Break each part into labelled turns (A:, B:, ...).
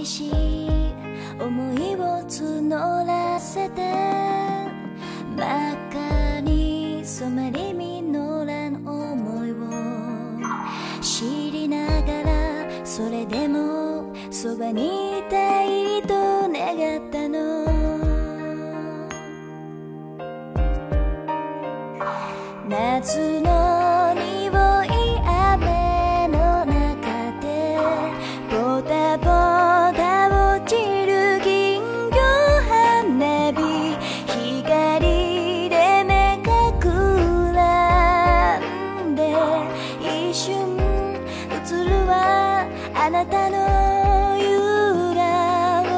A: 思いを募らせて真っ赤に染まり実らぬ思いを知りながらそれでもそばにいたいと願ったの夏の瞬映るはあなたのゆらを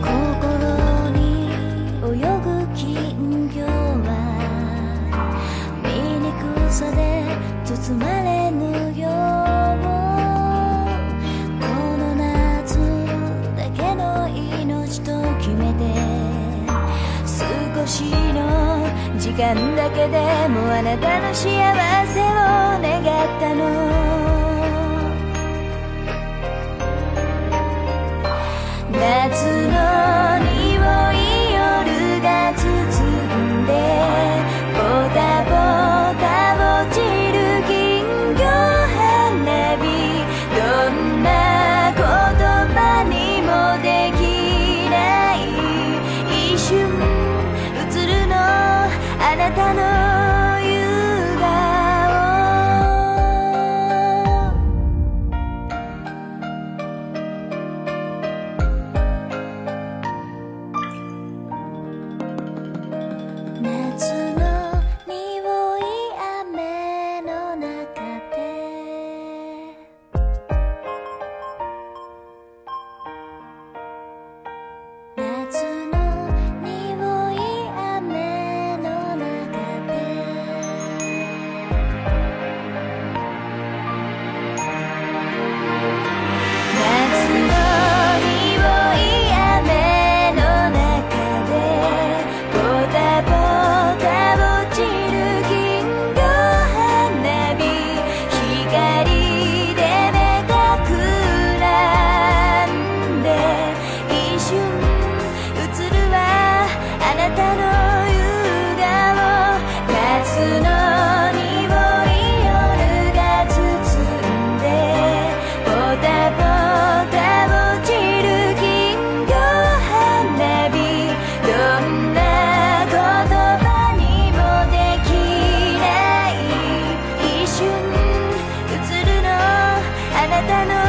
A: 心に泳ぐ金魚は醜さで包まれぬよしの。時間だけでもあなたの幸せを願ったの。あなたの